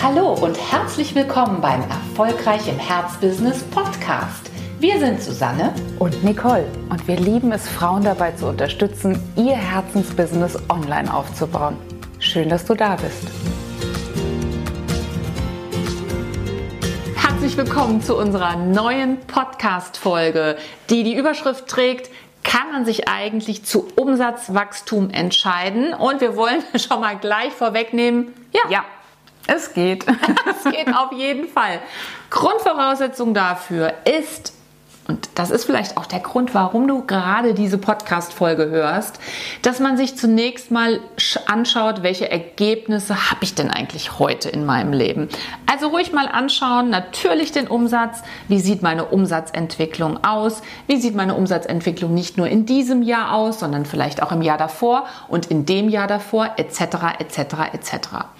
Hallo und herzlich willkommen beim Erfolgreich im Herzbusiness Podcast. Wir sind Susanne und Nicole und wir lieben es, Frauen dabei zu unterstützen, ihr Herzensbusiness online aufzubauen. Schön, dass du da bist. Herzlich willkommen zu unserer neuen Podcast-Folge, die die Überschrift trägt kann man sich eigentlich zu Umsatzwachstum entscheiden? Und wir wollen schon mal gleich vorwegnehmen, ja, ja es geht. es geht auf jeden Fall. Grundvoraussetzung dafür ist und das ist vielleicht auch der Grund, warum du gerade diese Podcast-Folge hörst, dass man sich zunächst mal anschaut, welche Ergebnisse habe ich denn eigentlich heute in meinem Leben. Also ruhig mal anschauen, natürlich den Umsatz, wie sieht meine Umsatzentwicklung aus, wie sieht meine Umsatzentwicklung nicht nur in diesem Jahr aus, sondern vielleicht auch im Jahr davor und in dem Jahr davor, etc., etc., etc.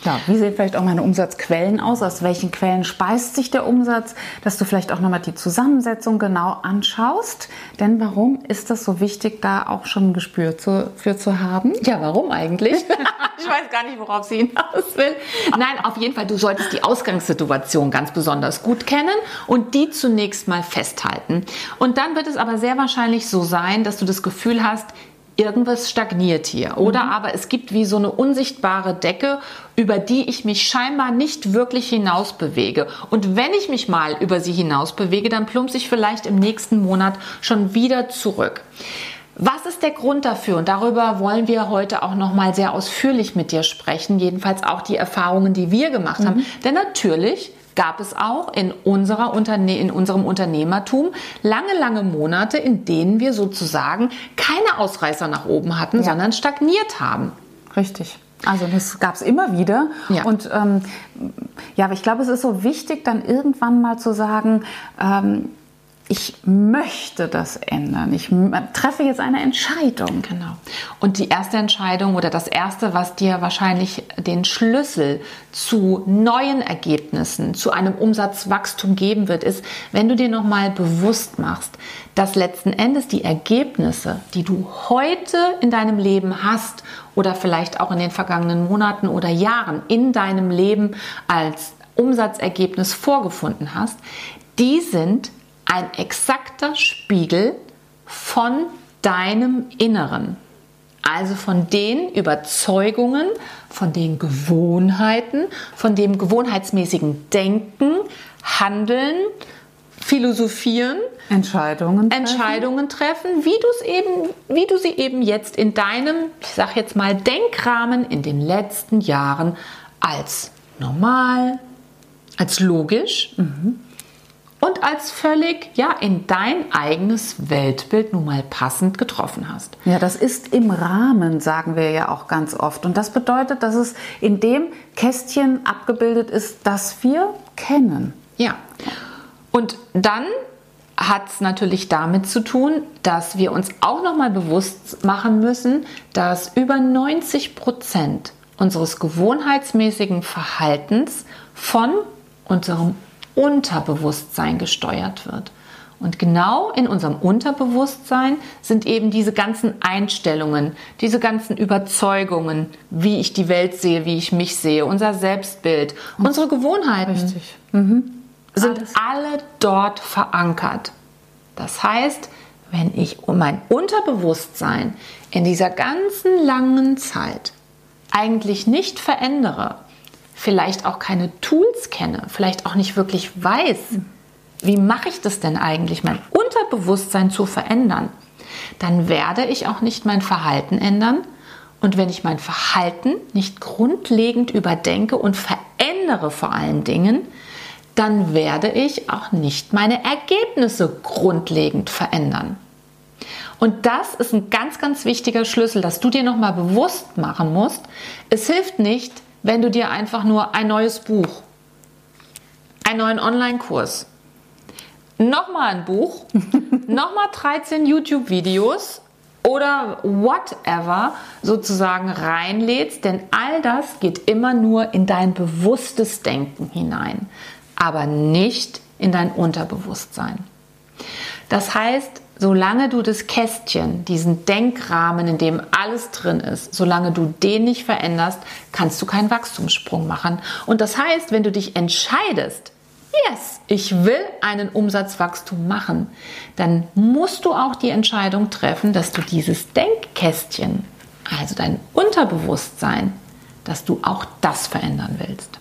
Ja, wie sehen vielleicht auch meine Umsatzquellen aus, aus welchen Quellen speist sich der Umsatz, dass du vielleicht auch nochmal die Zusammensetzung genau anschaust. Denn warum ist das so wichtig, da auch schon ein Gespür zu, für zu haben? Ja, warum eigentlich? ich weiß gar nicht, worauf sie hinaus will. Nein, auf jeden Fall, du solltest die Ausgangssituation ganz besonders gut kennen und die zunächst mal festhalten. Und dann wird es aber sehr wahrscheinlich so sein, dass du das Gefühl hast, irgendwas stagniert hier. Oder mhm. aber es gibt wie so eine unsichtbare Decke, über die ich mich scheinbar nicht wirklich hinaus bewege. Und wenn ich mich mal über sie hinaus bewege, dann plumpse ich vielleicht im nächsten Monat schon wieder zurück. Was ist der Grund dafür? Und darüber wollen wir heute auch noch mal sehr ausführlich mit dir sprechen. Jedenfalls auch die Erfahrungen, die wir gemacht mhm. haben. Denn natürlich gab es auch in, unserer Unterne in unserem Unternehmertum lange, lange Monate, in denen wir sozusagen keine Ausreißer nach oben hatten, ja. sondern stagniert haben. Richtig. Also das gab es immer wieder. Ja. Und ähm, ja, aber ich glaube, es ist so wichtig, dann irgendwann mal zu sagen, ähm, ich möchte das ändern. Ich treffe jetzt eine Entscheidung. Genau. Und die erste Entscheidung oder das erste, was dir wahrscheinlich den Schlüssel zu neuen Ergebnissen, zu einem Umsatzwachstum geben wird, ist, wenn du dir nochmal bewusst machst, dass letzten Endes die Ergebnisse, die du heute in deinem Leben hast oder vielleicht auch in den vergangenen Monaten oder Jahren in deinem Leben als Umsatzergebnis vorgefunden hast, die sind ein exakter Spiegel von deinem Inneren. Also von den Überzeugungen, von den Gewohnheiten, von dem gewohnheitsmäßigen Denken, Handeln, Philosophieren, Entscheidungen treffen, Entscheidungen treffen wie du es eben, wie du sie eben jetzt in deinem, ich sag jetzt mal Denkrahmen in den letzten Jahren als normal, als logisch mhm und als völlig ja in dein eigenes Weltbild nun mal passend getroffen hast. Ja, das ist im Rahmen, sagen wir ja auch ganz oft. Und das bedeutet, dass es in dem Kästchen abgebildet ist, das wir kennen. Ja. Und dann hat es natürlich damit zu tun, dass wir uns auch noch mal bewusst machen müssen, dass über 90 Prozent unseres gewohnheitsmäßigen Verhaltens von unserem Unterbewusstsein gesteuert wird. Und genau in unserem Unterbewusstsein sind eben diese ganzen Einstellungen, diese ganzen Überzeugungen, wie ich die Welt sehe, wie ich mich sehe, unser Selbstbild, unsere Gewohnheiten. Mhm. sind Alles. alle dort verankert. Das heißt, wenn ich mein Unterbewusstsein in dieser ganzen langen Zeit eigentlich nicht verändere, vielleicht auch keine Tools kenne, vielleicht auch nicht wirklich weiß, wie mache ich das denn eigentlich, mein Unterbewusstsein zu verändern, dann werde ich auch nicht mein Verhalten ändern. Und wenn ich mein Verhalten nicht grundlegend überdenke und verändere vor allen Dingen, dann werde ich auch nicht meine Ergebnisse grundlegend verändern. Und das ist ein ganz, ganz wichtiger Schlüssel, dass du dir nochmal bewusst machen musst. Es hilft nicht, wenn du dir einfach nur ein neues Buch, einen neuen Online-Kurs, nochmal ein Buch, nochmal 13 YouTube-Videos oder whatever sozusagen reinlädst, denn all das geht immer nur in dein bewusstes Denken hinein, aber nicht in dein Unterbewusstsein. Das heißt, solange du das Kästchen, diesen Denkrahmen, in dem alles drin ist, solange du den nicht veränderst, kannst du keinen Wachstumssprung machen. Und das heißt, wenn du dich entscheidest, yes, ich will einen Umsatzwachstum machen, dann musst du auch die Entscheidung treffen, dass du dieses Denkkästchen, also dein Unterbewusstsein, dass du auch das verändern willst.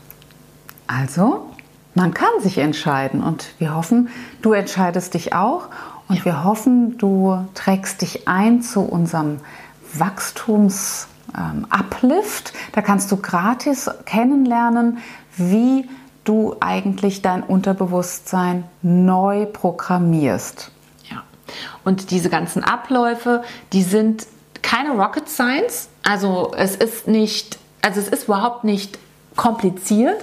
Also, man kann sich entscheiden und wir hoffen, du entscheidest dich auch und ja. wir hoffen, du trägst dich ein zu unserem Wachstums ähm, Uplift. Da kannst du gratis kennenlernen, wie du eigentlich dein Unterbewusstsein neu programmierst. Ja. Und diese ganzen Abläufe, die sind keine Rocket Science. Also es ist nicht, also es ist überhaupt nicht kompliziert,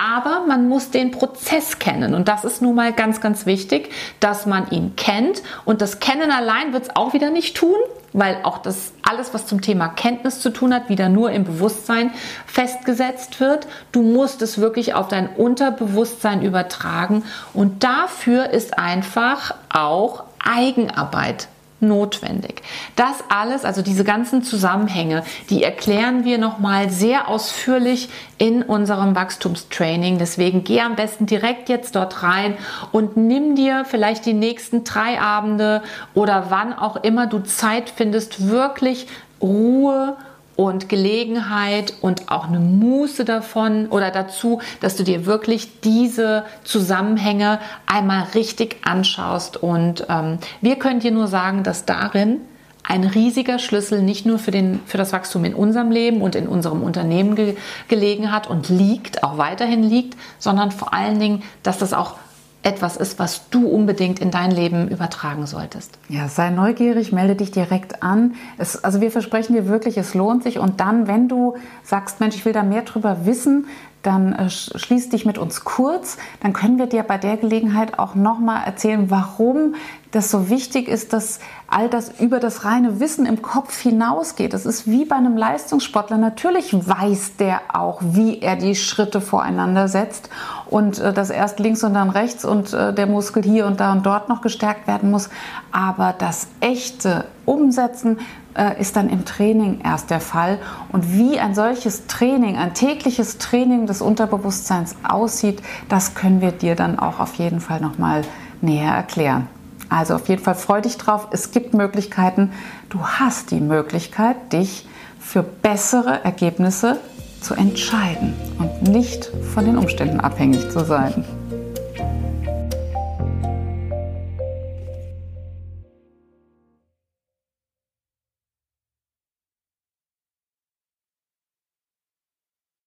aber man muss den Prozess kennen. Und das ist nun mal ganz, ganz wichtig, dass man ihn kennt. Und das Kennen allein wird es auch wieder nicht tun, weil auch das alles, was zum Thema Kenntnis zu tun hat, wieder nur im Bewusstsein festgesetzt wird. Du musst es wirklich auf dein Unterbewusstsein übertragen. Und dafür ist einfach auch Eigenarbeit notwendig. Das alles, also diese ganzen Zusammenhänge, die erklären wir nochmal sehr ausführlich in unserem Wachstumstraining. Deswegen geh am besten direkt jetzt dort rein und nimm dir vielleicht die nächsten drei Abende oder wann auch immer du Zeit findest, wirklich Ruhe und Gelegenheit und auch eine Muße davon oder dazu, dass du dir wirklich diese Zusammenhänge einmal richtig anschaust. Und ähm, wir können dir nur sagen, dass darin ein riesiger Schlüssel nicht nur für, den, für das Wachstum in unserem Leben und in unserem Unternehmen ge gelegen hat und liegt, auch weiterhin liegt, sondern vor allen Dingen, dass das auch etwas ist, was du unbedingt in dein Leben übertragen solltest. Ja, sei neugierig, melde dich direkt an. Es, also wir versprechen dir wirklich, es lohnt sich. Und dann, wenn du sagst, Mensch, ich will da mehr drüber wissen, dann äh, schließ dich mit uns kurz. Dann können wir dir bei der Gelegenheit auch nochmal erzählen, warum das so wichtig ist, dass all das über das reine Wissen im Kopf hinausgeht. Das ist wie bei einem Leistungssportler. Natürlich weiß der auch, wie er die Schritte voreinander setzt und äh, dass erst links und dann rechts und äh, der Muskel hier und da und dort noch gestärkt werden muss. Aber das echte Umsetzen äh, ist dann im Training erst der Fall. Und wie ein solches Training, ein tägliches Training des Unterbewusstseins aussieht, das können wir dir dann auch auf jeden Fall nochmal näher erklären. Also auf jeden Fall freu dich drauf. Es gibt Möglichkeiten. Du hast die Möglichkeit, dich für bessere Ergebnisse zu entscheiden und nicht von den Umständen abhängig zu sein.